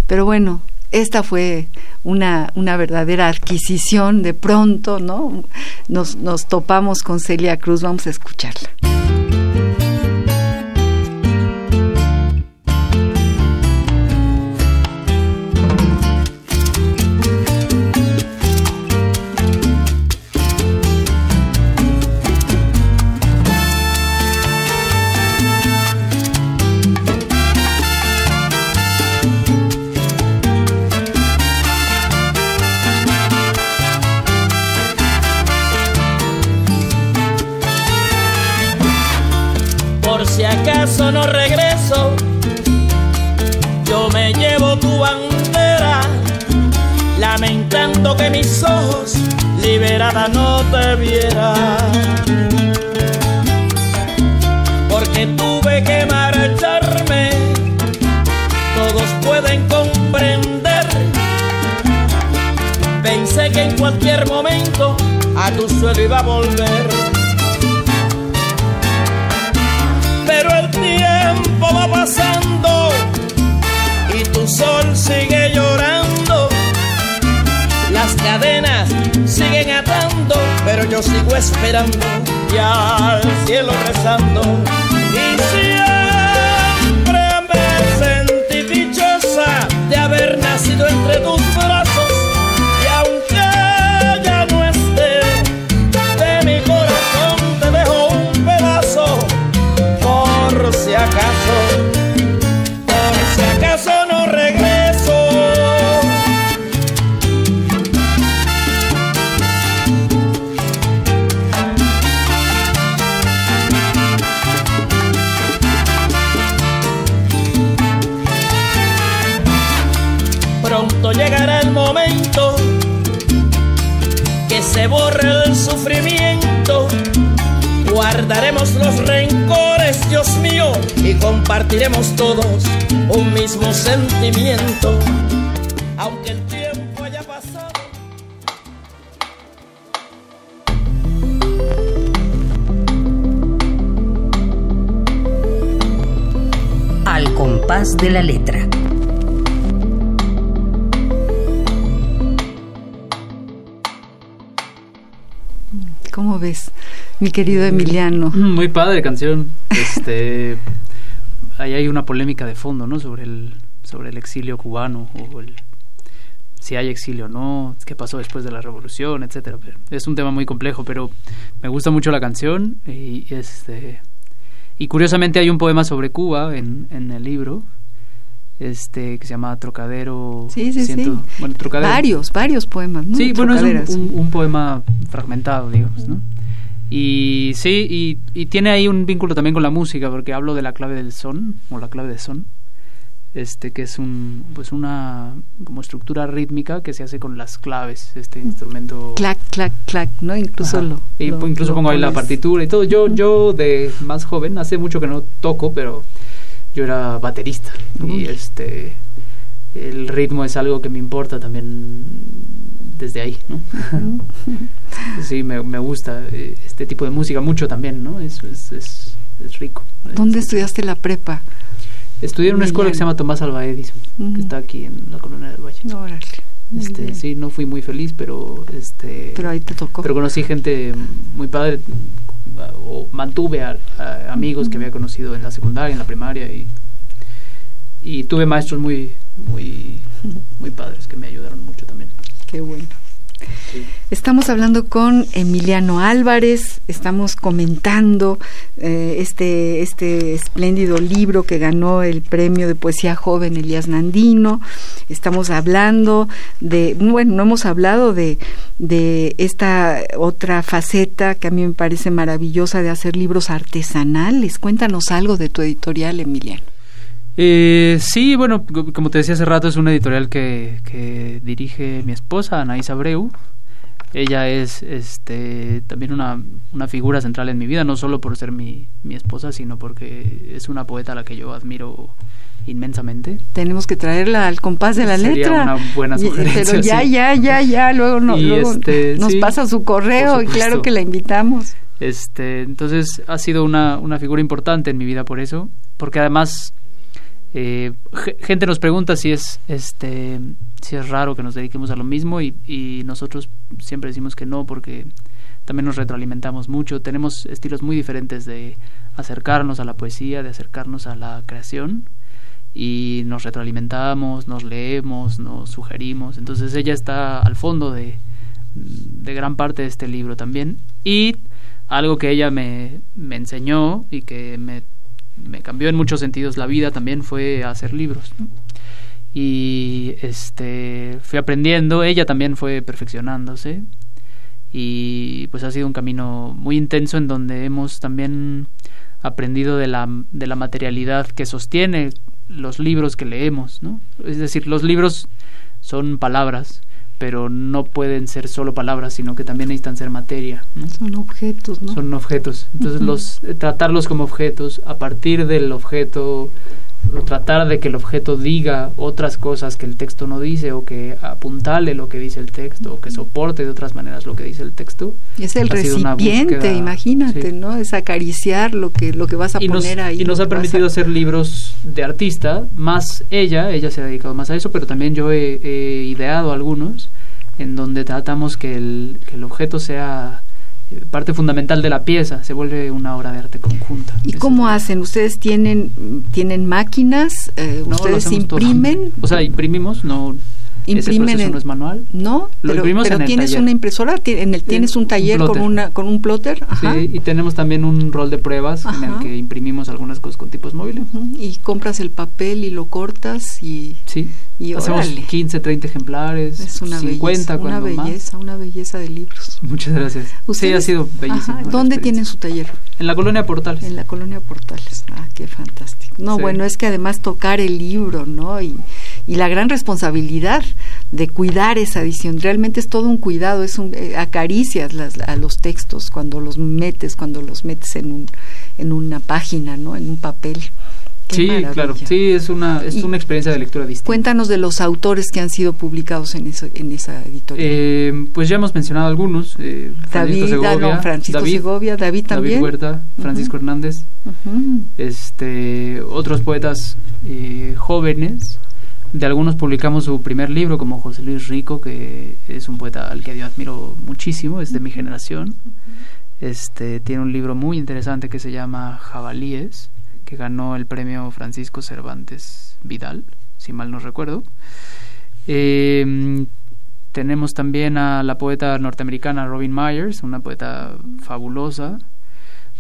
pero bueno, esta fue una, una verdadera adquisición de pronto, ¿no? Nos, nos topamos con Celia Cruz, vamos a escucharla. A tu suelo iba a volver. Pero el tiempo va pasando y tu sol sigue llorando. Las cadenas siguen atando, pero yo sigo esperando y al cielo rezando. Y siempre mi querido Emiliano? Muy padre canción. Este, ahí hay una polémica de fondo, ¿no? Sobre el, sobre el exilio cubano o el, si hay exilio o no, qué pasó después de la revolución, etcétera. Pero es un tema muy complejo, pero me gusta mucho la canción y este y curiosamente hay un poema sobre Cuba en, en el libro este que se llama Trocadero. Sí, sí, siento- sí. Bueno, Trocadero. Varios, varios poemas. ¿no? Sí, bueno, es Trocaderas. un, un- un poema fragmentado, digamos, ¿no? Y sí, y, y tiene ahí un vínculo también con la música, porque hablo de la clave del son, o la clave de son, este que es un, pues una como estructura rítmica que se hace con las claves, este instrumento. Clac, clac, clac, ¿no? Incluso Ajá. lo. Y lo- incluso lo pongo ahí la partitura y todo. Yo, yo de más joven, hace mucho que no toco, pero yo era baterista. Y este el ritmo es algo que me importa también desde ahí, ¿no? sí, me, me gusta eh, este tipo de música mucho también, ¿no? Es, es, es, es rico. ¿Dónde estudiaste la prepa? Estudié en una escuela que se llama Tomás Alva Edison, que está aquí en la colonia del Valle. Órale. Este, bien. sí, no fui muy feliz, pero este Pero ahí te tocó. pero conocí gente muy padre o mantuve a, a amigos que había conocido en la secundaria, en la primaria y, y tuve maestros muy muy muy padres que me ayudaron mucho también. Qué bueno. Estamos hablando con Emiliano Álvarez, estamos comentando eh, este, este espléndido libro que ganó el premio de poesía joven Elías Nandino. Estamos hablando de, bueno, no hemos hablado de, de esta otra faceta que a mí me parece maravillosa de hacer libros artesanales. Cuéntanos algo de tu editorial, Emiliano. Eh, sí, bueno, co- como te decía hace rato, es una editorial que, que dirige mi esposa, Anaís Abreu. Ella es este, también una, una figura central en mi vida, no solo por ser mi, mi esposa, sino porque es una poeta a la que yo admiro inmensamente. Tenemos que traerla al compás de la Sería letra. una buena sugerencia, Pero ya, sí. ya, ya, ya, luego, no, Y luego este, nos sí, pasa su correo y claro que la invitamos. Este, entonces ha sido una, una figura importante en mi vida por eso, porque además eh, ge- gente nos pregunta si es este si es raro que nos dediquemos a lo mismo y, y nosotros siempre decimos que no porque también nos retroalimentamos mucho, tenemos estilos muy diferentes de acercarnos a la poesía, de acercarnos a la creación y nos retroalimentamos, nos leemos, nos sugerimos, entonces ella está al fondo de, de gran parte de este libro también. Y algo que ella me, me enseñó y que me, me cambió en muchos sentidos la vida también fue hacer libros y este fui aprendiendo ella también fue perfeccionándose y pues ha sido un camino muy intenso en donde hemos también aprendido de la, de la materialidad que sostiene los libros que leemos, ¿no? Es decir, los libros son palabras, pero no pueden ser solo palabras, sino que también necesitan ser materia. Son objetos, ¿no? Son objetos. Entonces, los, eh, tratarlos como objetos, a partir del objeto tratar de que el objeto diga otras cosas que el texto no dice o que apuntale lo que dice el texto o que soporte de otras maneras lo que dice el texto. Es el recipiente, imagínate, ¿no? Es acariciar lo que lo que vas a poner ahí. Y nos ha permitido hacer libros de artista, más ella, ella se ha dedicado más a eso, pero también yo he, ideado algunos en donde tratamos que el, que el objeto sea parte fundamental de la pieza, se vuelve una obra de arte conjunta. ¿Y cómo hacen? ¿Ustedes tienen, tienen máquinas? Eh, ¿Ustedes imprimen? O sea, imprimimos, no imprimen ¿Ese no es manual? No, pero, tienes una impresora, en el, tienes un taller con, una, con un plotter. Sí, y tenemos también un rol de pruebas en el que imprimimos algunas cosas con tipos móviles. Y compras el papel y lo cortas y... Sí, y hacemos 15, 30 ejemplares, es una 50 belleza, Una belleza, una belleza de libros. Muchas gracias. Sí, ha sido bellísimo. ¿Dónde tienen su taller? En la colonia Portales. En la colonia Portales. Ah, qué fantástico. No, bueno, es que además tocar el libro, ¿no? Y, y la gran responsabilidad de cuidar esa edición. Realmente es todo un cuidado, es un, eh, acaricias las, a los textos cuando los metes, cuando los metes en, un, en una página, ¿no? En un papel. sí, claro, sí, es una, es una experiencia de lectura distinta. Cuéntanos de los autores que han sido publicados en, eso, en esa editorial. Eh, pues ya hemos mencionado algunos. Eh, David, Segovia, Francisco David, Segovia, David también. David Huerta, Francisco Hernández, este, otros poetas eh, jóvenes de algunos publicamos su primer libro, como José Luis Rico, que es un poeta al que yo admiro muchísimo, es de mi generación. Este, tiene un libro muy interesante que se llama Jabalíes, que ganó el premio Francisco Cervantes Vidal, si mal no recuerdo. Em, tenemos también a la poeta norteamericana Robin Myers, una poeta fabulosa.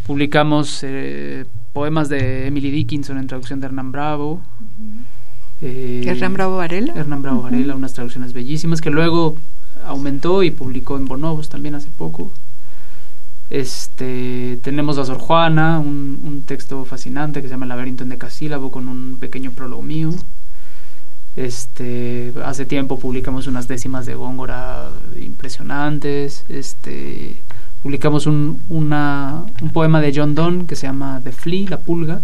Publicamos eh, poemas de Emily Dickinson en traducción de Hernán Bravo. Eh, Hernán Bravo Varela. Hernán Bravo Varela, unas traducciones bellísimas que luego aumentó y publicó en Bonobos también hace poco. Este, tenemos a Sor Juana, un, un, texto fascinante que se llama El laberinto en decasílabo con un pequeño prólogo mío. Este, hace tiempo publicamos unas décimas de Góngora impresionantes. Este, publicamos un, una, un poema de John Donne que se llama The Flea, la pulga,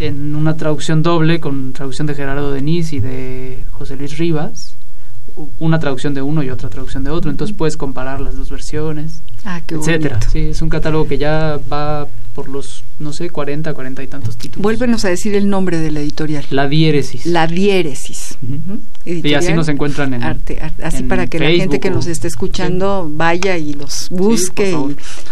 en una traducción doble con traducción de Gerardo Denis y de José Luis Rivas, una traducción de uno y otra traducción de otro, entonces puedes comparar las dos versiones, ah, etcétera. Sí, es un catálogo que ya va por los, no sé, 40, 40 y tantos títulos. Vuélvenos a decir el nombre de la editorial. La Diéresis. La Diéresis. y así nos encuentran en Arte, así para que la gente que nos esté escuchando vaya y los busque.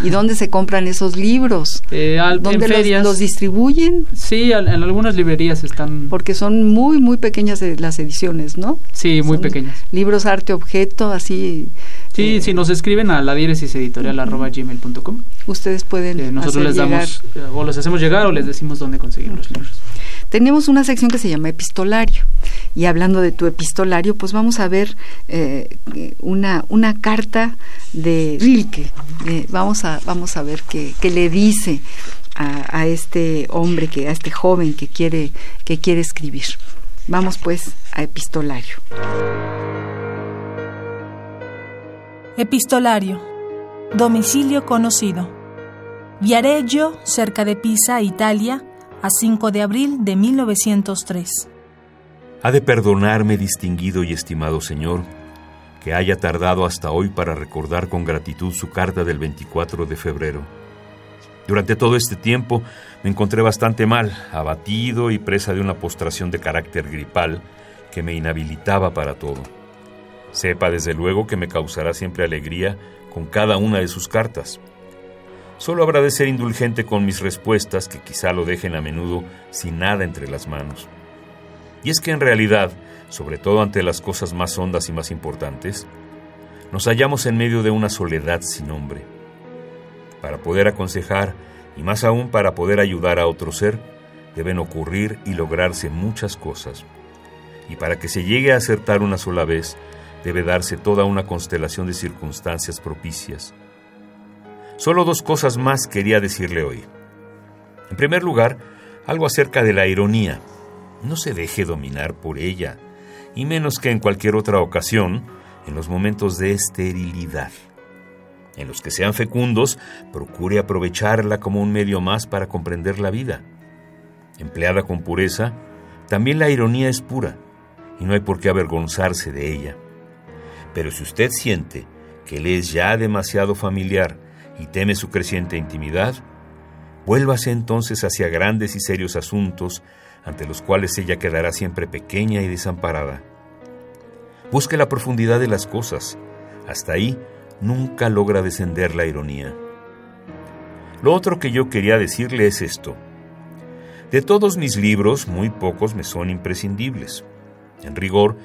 y, dónde se compran esos libros? Eh, ¿Dónde los, distribuyen? Sí, en algunas librerías están. Porque son muy, muy pequeñas las ediciones, ¿no? Sí, muy pequeñas. Libros arte objeto, así. Sí, eh, si nos escriben a la diéresis editorial gmail.com. Ustedes pueden. Eh, nosotros les damos o los hacemos llegar o les decimos dónde conseguir los libros. Tenemos una sección que se llama epistolario. Y hablando de tu epistolario, pues vamos a ver eh, una, una carta de Rilke. Eh, vamos, a, vamos a ver qué, qué le dice a, a, este hombre, que, a este joven que quiere, que quiere escribir. Vamos pues a epistolario. Epistolario. Domicilio conocido. Viareggio, cerca de Pisa, Italia, a 5 de abril de 1903. Ha de perdonarme, distinguido y estimado señor, que haya tardado hasta hoy para recordar con gratitud su carta del 24 de febrero. Durante todo este tiempo me encontré bastante mal, abatido y presa de una postración de carácter gripal que me inhabilitaba para todo. Sepa desde luego que me causará siempre alegría con cada una de sus cartas Solo habrá de ser indulgente con mis respuestas, que quizá lo dejen a menudo sin nada entre las manos. Y es que en realidad, sobre todo ante las cosas más hondas y más importantes, nos hallamos en medio de una soledad sin nombre. Para poder aconsejar, y más aún para poder ayudar a otro ser, deben ocurrir y lograrse muchas cosas. Y para que se llegue a acertar una sola vez, debe darse toda una constelación de circunstancias propicias Solo dos cosas más quería decirle hoy. En primer lugar, algo acerca de la ironía. No se deje dominar por ella, y menos que en cualquier otra ocasión, en los momentos de esterilidad. En los que sean fecundos, procure aprovecharla como un medio más para comprender la vida. Empleada con pureza, también la ironía es pura, y no hay por qué avergonzarse de ella. Pero si usted siente que le es ya demasiado familiar y teme su creciente intimidad, vuélvase entonces hacia grandes y serios asuntos ante los cuales ella quedará siempre pequeña y desamparada. Busque la profundidad de las cosas. Hasta ahí nunca logra descender la ironía. Lo otro que yo quería decirle es esto. De todos mis libros, muy pocos me son imprescindibles. En rigor,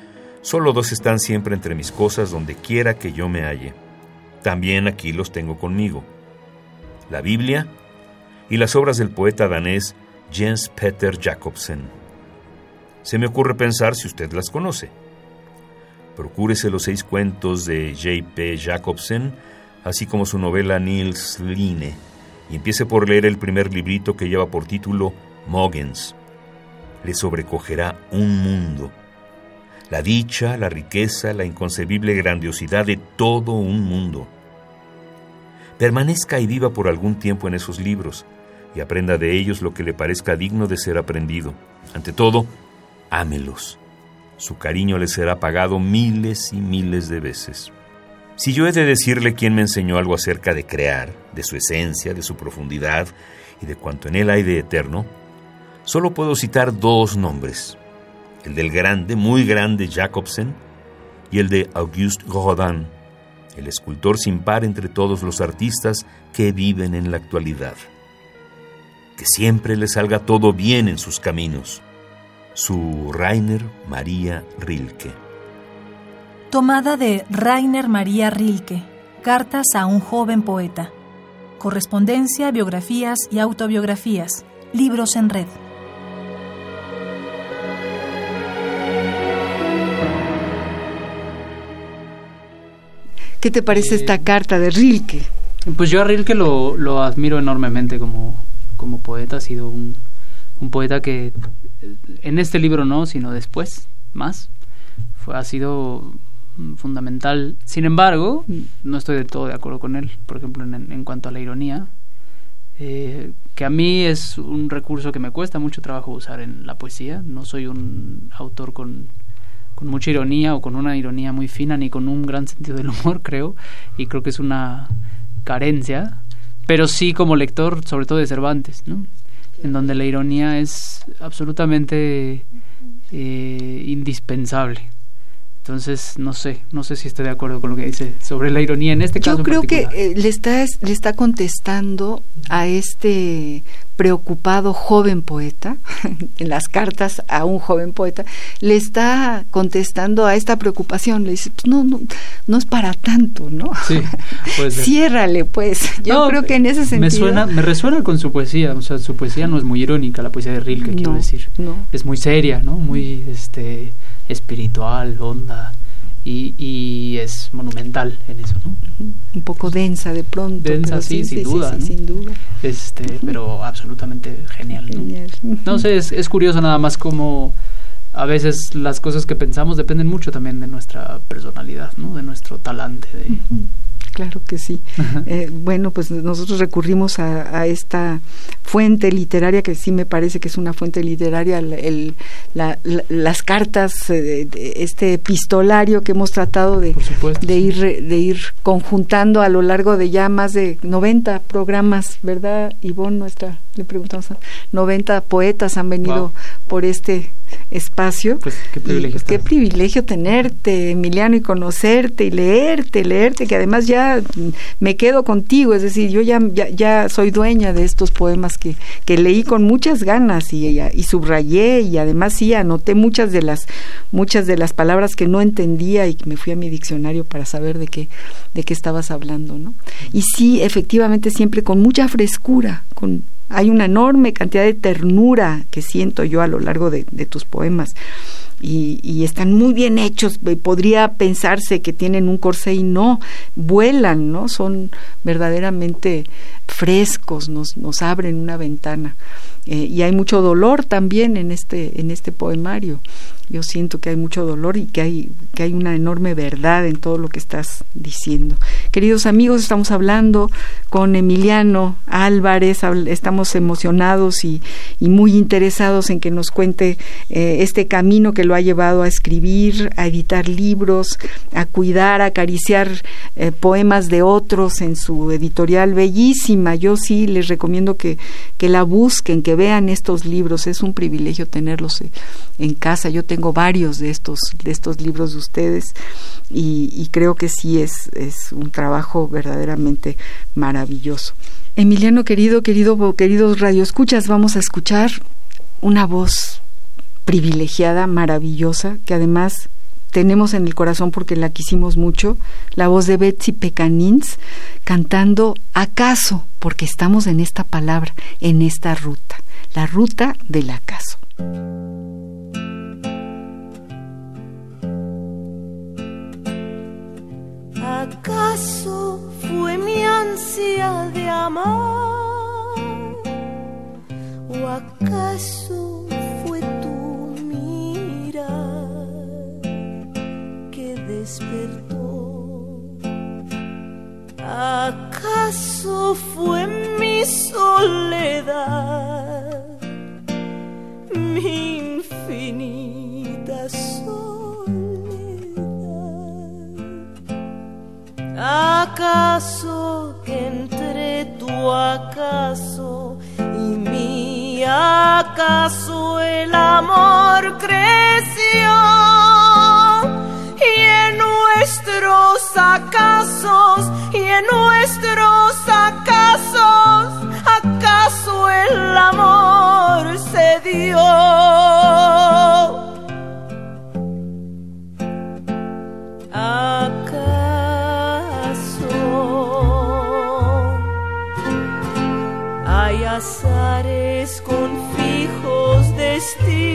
solo dos están siempre entre mis cosas donde quiera que yo me halle. También aquí los tengo conmigo. La Biblia y las obras del poeta danés Jens Peter Jacobsen. Se me ocurre pensar si usted las conoce. Procúrese los seis cuentos de J.P. Jacobsen, así como su novela Nils Line, y empiece por leer el primer librito que lleva por título Mogens. Le sobrecogerá un mundo. La dicha, la riqueza, la inconcebible grandiosidad de todo un mundo. Permanezca y viva por algún tiempo en esos libros y aprenda de ellos lo que le parezca digno de ser aprendido. Ante todo, ámelos. Su cariño le será pagado miles y miles de veces. Si yo he de decirle quién me enseñó algo acerca de crear, de su esencia, de su profundidad y de cuanto en él hay de eterno, solo puedo citar dos nombres, el del grande, muy grande Jacobsen y el de Auguste Rodin, el escultor sin par entre todos los artistas que viven en la actualidad que siempre le salga todo bien en sus caminos. Su Rainer María Rilke. Tomada de Rainer María Rilke. Cartas a un joven poeta. Correspondencia, biografías y autobiografías. Libros en red. ¿Qué te parece esta Eh, carta de Rilke? Pues yo a Rilke lo, lo admiro enormemente como, como poeta. Ha sido un, un poeta que eh, en este libro no, sino después, más, fue, ha sido mm, fundamental. Sin embargo, no estoy del todo de acuerdo con él, por ejemplo, en, en cuanto a la ironía, eh, que a mí es un recurso que me cuesta mucho trabajo usar en la poesía. No soy un autor con, con mucha ironía o con una ironía muy fina, ni con un gran sentido del humor, creo, y creo que es una carencia, pero sí como lector, sobre todo de Cervantes, ¿no? en donde la ironía es absolutamente eh, indispensable. Entonces, no sé, no sé si estoy de acuerdo con lo que dice sobre la ironía en este caso. Yo en creo que eh, le está le está contestando a este preocupado joven poeta en las cartas a un joven poeta le está contestando a esta preocupación le dice pues no no no es para tanto no Sí, puede ser. ciérrale pues yo No, creo que en ese sentido Me, suena, me resuena con su poesía, o sea, su poesía no es muy irónica, la poesía de Rilke, quiero No, decir. no. Es muy seria, ¿no? Muy este, espiritual, honda, y, y es monumental en eso, ¿no? un poco densa de pronto Densa, pero sí, sin duda, ¿no? sin duda Este, pero absolutamente genial, ¿no? Genial. No sé, es, es curioso nada más como a veces las cosas que pensamos dependen mucho también de nuestra personalidad, ¿no? De nuestro talante. De... Claro que sí. Eh, bueno, pues nosotros recurrimos a, a esta fuente literaria que sí me parece que es una fuente literaria, el- el- la- la- las cartas, eh, de- este epistolario que hemos tratado de, supuesto, de sí. ir de ir conjuntando a lo largo de ya más de 90 programas, ¿verdad? Ivonne, nuestra, le preguntamos, 90 poetas han venido Wow. por este espacio. Pues qué privilegio. Y, estar qué privilegio tenerte, Emiliano, y conocerte y leerte, leerte, que además ya me quedo contigo, es decir, yo ya, ya, ya soy dueña de estos poemas que, que leí con muchas ganas y, y, subrayé y además sí anoté muchas de las muchas de las palabras que no entendía y me fui a mi diccionario para saber de qué de qué estabas hablando, ¿no? Y sí, efectivamente siempre con mucha frescura, con hay una enorme cantidad de ternura que siento yo a lo largo de, tus poemas. y, están muy bien hechos. Podría pensarse que tienen un corsé y no, vuelan, ¿no? Son verdaderamente frescos, nos, nos abren una ventana. Eh, y hay mucho dolor también en este, en este poemario. Yo siento que hay mucho dolor y que hay, que hay una enorme verdad en todo lo que estás diciendo. Queridos amigos, estamos hablando con Emiliano Álvarez, estamos emocionados y, muy interesados en que nos cuente eh, este camino que lo ha llevado a escribir, a editar libros, a cuidar, a acariciar eh, poemas de otros en su editorial bellísima. Yo sí les recomiendo que, que la busquen, que vean estos libros. Es un privilegio tenerlos eh, en casa. Yo tengo varios de estos, de estos libros de ustedes y, creo que sí es, es un trabajo verdaderamente maravilloso. Emiliano querido, querido, queridos radioescuchas, vamos a escuchar una voz privilegiada, maravillosa, que además tenemos en el corazón porque la quisimos mucho, la voz de Betsy Pecanins cantando acaso, porque estamos en esta palabra, en esta ruta, la ruta del acaso. ¿Acaso fue mi ansia de amar? ¿O acaso fue tu mirar que despertó? ¿Acaso fue mi soledad? Mi infinita ¿Acaso que entre tu acaso y mi acaso el amor creció? Y en nuestros acasos y en nuestros acasos, ¿acaso el amor se dio? con fijos destinos.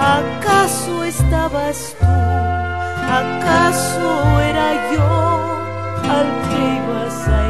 ¿Acaso estabas tú? ¿Acaso era yo al que ibas a encontrar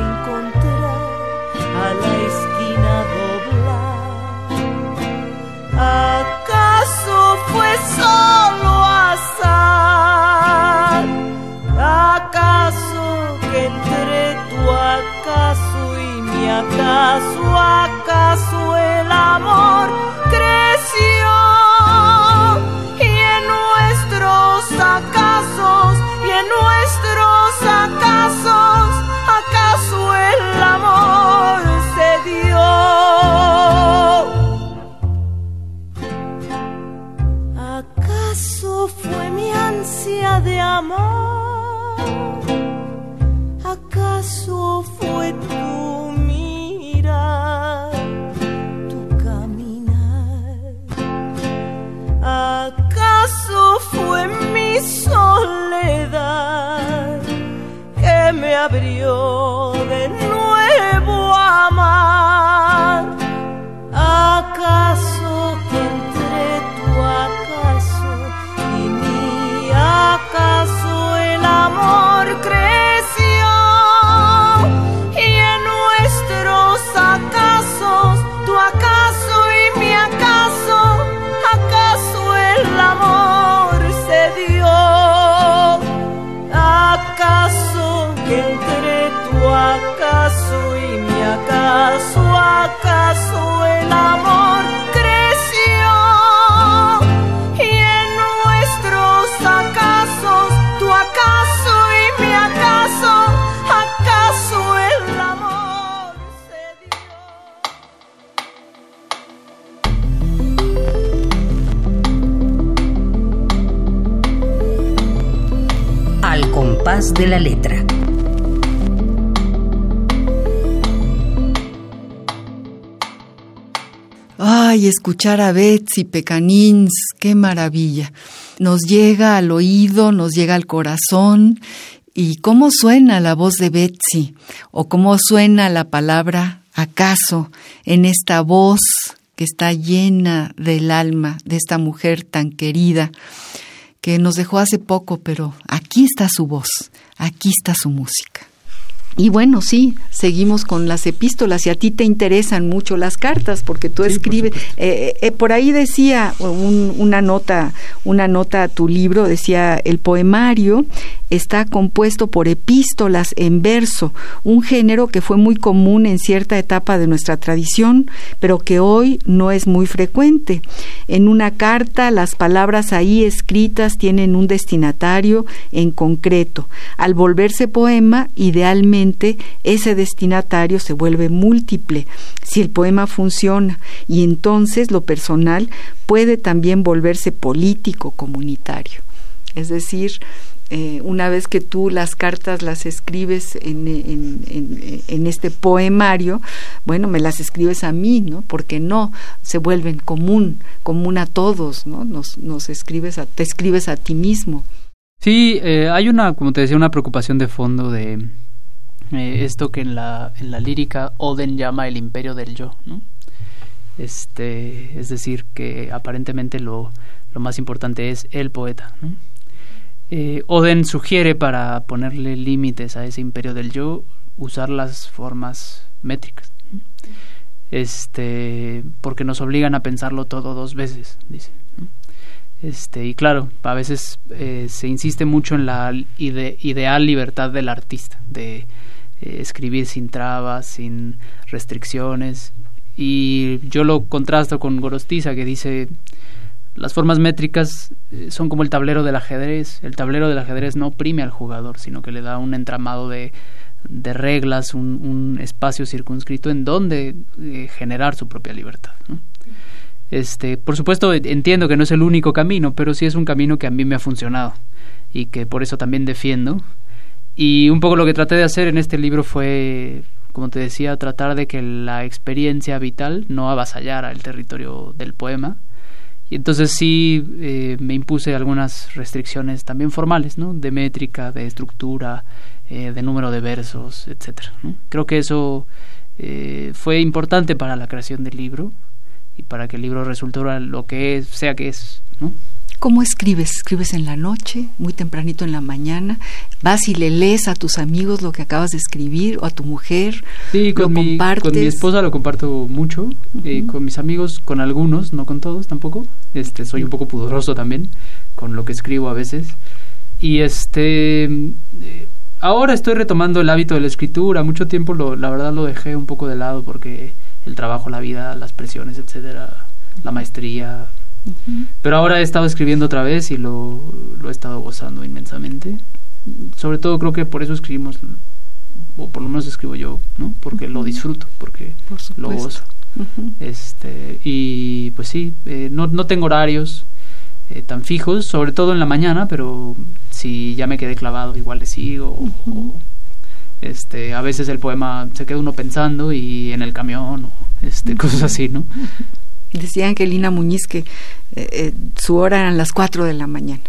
de la letra. Ay, escuchar a Betsy Pecanins, qué maravilla. Nos llega al oído, nos llega al corazón. ¿Y cómo suena la voz de Betsy? ¿O cómo suena la palabra acaso en esta voz que está llena del alma de esta mujer tan querida que nos dejó hace poco, pero aquí está su voz, aquí está su música. Y bueno, sí, seguimos con las epístolas y a ti te interesan mucho las cartas porque tú escribes. Por, eh, eh, por, ahí decía un, una nota, una nota a tu libro decía el poemario está compuesto por epístolas en verso, un género que fue muy común en cierta etapa de nuestra tradición, pero que hoy no es muy frecuente. En una carta, las palabras ahí escritas tienen un destinatario en concreto. Al volverse poema, idealmente ese destinatario se vuelve múltiple si el poema funciona y entonces lo personal puede también volverse político comunitario. Es decir, eh, una vez que tú las cartas las escribes en, en, en, este poemario, bueno, me las escribes a mí, ¿no? Porque no, se vuelven común, común a todos, ¿no? Nos, nos escribes a, te escribes a ti mismo. Sí, eh, hay una, como te decía, una preocupación de fondo de eh, esto que en la, en la lírica Oden llama el imperio del yo. Este, es decir, que aparentemente lo, lo más importante es el poeta, ¿no? Eh, Oden sugiere para ponerle límites a ese imperio del yo usar las formas métricas. Este, porque nos obligan a pensarlo todo dos veces, dice. Este, y claro, a veces eh, se insiste mucho en la ideal libertad del artista, de eh, escribir sin trabas, sin restricciones. Y yo lo contrasto con Gorostiza, que dice las formas métricas eh, son como el tablero del ajedrez. El tablero del ajedrez no oprime al jugador, sino que le da un entramado de, reglas, un, un, espacio circunscrito en donde eh, generar su propia libertad. Este, por supuesto, entiendo que no es el único camino, pero sí es un camino que a mí me ha funcionado y que por eso también defiendo. Y un poco lo que traté de hacer en este libro fue, como te decía, tratar de que la experiencia vital no avasallara el territorio del poema, y entonces sí eh, me impuse algunas restricciones también formales, ¿no? De métrica, de estructura, eh, de número de versos, etcétera. Creo que eso eh, fue importante para la creación del libro y para que el libro resultara lo que es, sea que es, ¿no? ¿Cómo escribes? ¿Escribes en la noche, muy tempranito en la mañana? ¿Vas y le lees a tus amigos lo que acabas de escribir o a tu mujer? Sí, con, mi, con mi esposa lo comparto mucho, eh, con mis amigos, con algunos, no con todos tampoco. Este, soy un poco pudoroso también con lo que escribo a veces. Y este... Eh, ahora estoy retomando el hábito de la escritura. Mucho tiempo, lo, la verdad, lo dejé un poco de lado porque el trabajo, la vida, las presiones, etcétera, la maestría, pero ahora he estado escribiendo otra vez y lo, lo he estado gozando inmensamente. Sobre todo creo que por eso escribimos, o por lo menos escribo yo, ¿no? Porque lo disfruto, porque lo gozo. este, y pues sí, eh, no, no tengo horarios eh, tan fijos, sobre todo en la mañana, pero si ya me quedé clavado, igual le sigo. este, a veces el poema se queda uno pensando y en el camión, o este, cosas así, ¿no? Decía Angelina Muñiz que eh, eh, su hora eran las cuatro de la mañana.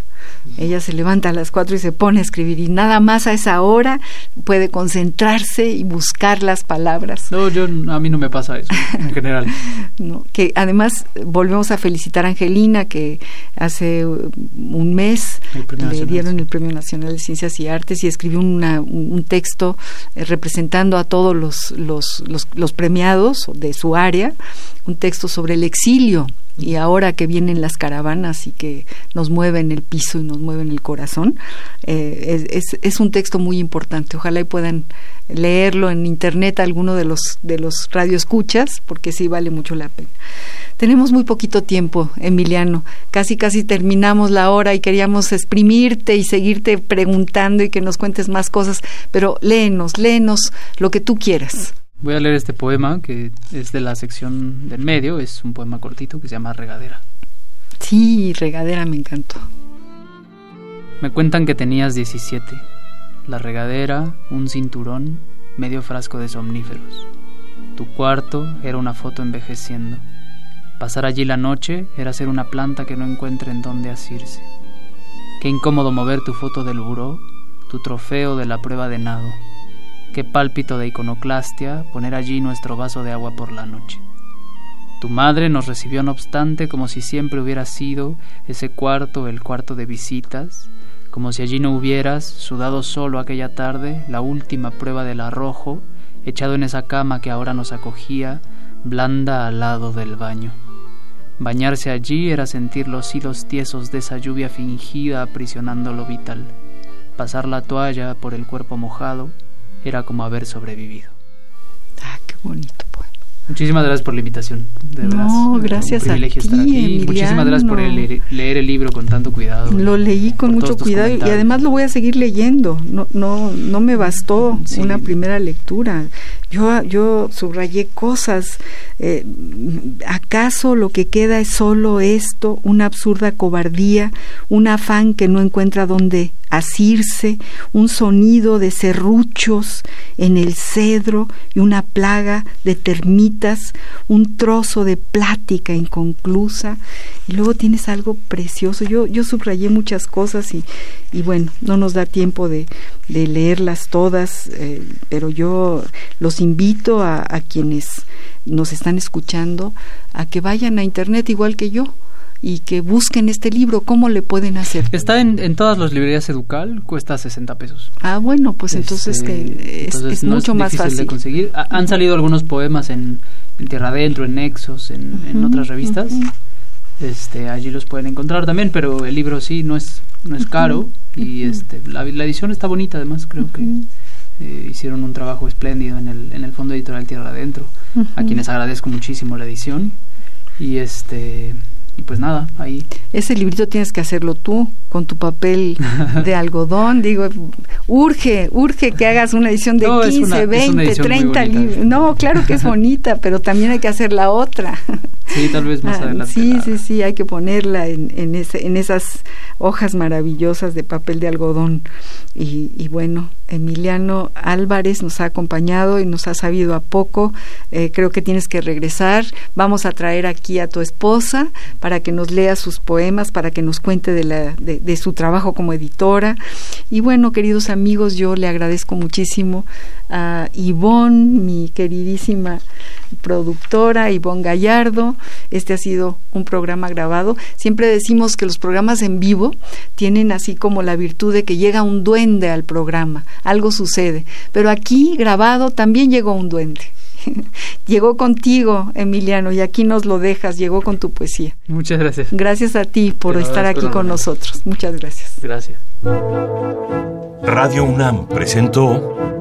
Ella se levanta a las cuatro y se pone a escribir y nada más a esa hora puede concentrarse y buscar las palabras. No, yo a mí no me pasa eso en general. no, que además volvemos a felicitar a Angelina que hace un mes le dieron el Premio Nacional de Ciencias y Artes y escribió una, un texto eh, representando a todos los, los, los, los premiados de su área, un texto sobre el exilio y ahora que vienen las caravanas y que nos mueven el piso y nos mueven el corazón, eh, es, es, un texto muy importante. Ojalá y puedan leerlo en internet alguno de los, de los radioescuchas, porque sí vale mucho la pena. Tenemos muy poquito tiempo, Emiliano. Casi, casi terminamos la hora y queríamos exprimirte y seguirte preguntando y que nos cuentes más cosas, pero léenos, léenos lo que tú quieras. Voy a leer este poema que es de la sección del medio, es un poema cortito que se llama Regadera. Sí, regadera me encantó. Me cuentan que tenías 17. La regadera, un cinturón, medio frasco de somníferos. Tu cuarto era una foto envejeciendo. Pasar allí la noche era ser una planta que no encuentra en dónde asirse. Qué incómodo mover tu foto del buró, tu trofeo de la prueba de nado Qué pálpito de iconoclastia poner allí nuestro vaso de agua por la noche. Tu madre nos recibió no obstante como si siempre hubiera sido ese cuarto el cuarto de visitas, como si allí no hubieras, sudado solo aquella tarde, la última prueba del arrojo, echado en esa cama que ahora nos acogía, blanda al lado del baño. Bañarse allí era sentir los hilos tiesos de esa lluvia fingida aprisionando lo vital. Pasar la toalla por el cuerpo mojado era como haber sobrevivido. Ah, qué bonito poema. Muchísimas gracias por la invitaón. De no, gracias un a ti, estar aquí. Muchísimas gracias por leer, leer, el libro con tanto cuidado. Lo leí con mucho cuidado y además lo voy a seguir leyendo. No, no, no me bastó una primera lectura. Yo, yo subrayé cosas. Eh, ¿Acaso lo que queda es solo esto, una absurda cobardía, un afán que no encuentra dónde asirse, un sonido de serruchos en el cedro y una plaga de termitas, un trozo de plática inconclusa, y luego tienes algo precioso. Yo, yo subrayé muchas cosas y, y bueno, no nos da tiempo de, de leerlas todas, eh, pero yo los invito a, a quienes nos están escuchando a que vayan a internet igual que yo y que busquen este libro, ¿cómo le pueden hacer? Está en, en todas las librerías Educal, cuesta 60 pesos. Ah, bueno, pues entonces, que es, mucho más fácil. de conseguir. han salido algunos poemas en, Tierra Adentro, en Nexos, en, otras revistas. este Allí los pueden encontrar también, pero el libro sí no es, no es caro y este la, edición está bonita además, creo que eh, hicieron un trabajo espléndido en el, en el Fondo Editorial Tierra Adentro, a quienes agradezco muchísimo la edición. Y este y pues nada, ahí. Ese librito tienes que hacerlo tú, con tu papel de algodón. Digo, urge, urge que hagas una edición de 15, 20, 30 libros. No, claro que es bonita, pero también hay que hacer la otra. Sí, tal vez más ah, adelante. Sí, sí, sí, hay que ponerla en, en, ese, en esas hojas maravillosas de papel de algodón. Y, y, bueno, Emiliano Álvarez nos ha acompañado y nos ha sabido a poco. Eh, creo que tienes que regresar. Vamos a traer aquí a tu esposa para que nos lea sus poemas, para que nos cuente de, la, de, de su trabajo como editora. Y bueno, queridos amigos, yo le agradezco muchísimo a Ivonne, mi queridísima productora, Ivonne Gallardo. Este ha sido un programa grabado. Siempre decimos que los programas en vivo tienen así como la virtud de que llega un duende al programa, algo sucede. Pero aquí grabado también llegó un duende. llegó contigo, Emiliano, y aquí nos lo dejas, llegó con tu poesía. Muchas gracias. Gracias a ti por estar aquí con nosotros. Muchas gracias. Gracias. Radio UNAM presentó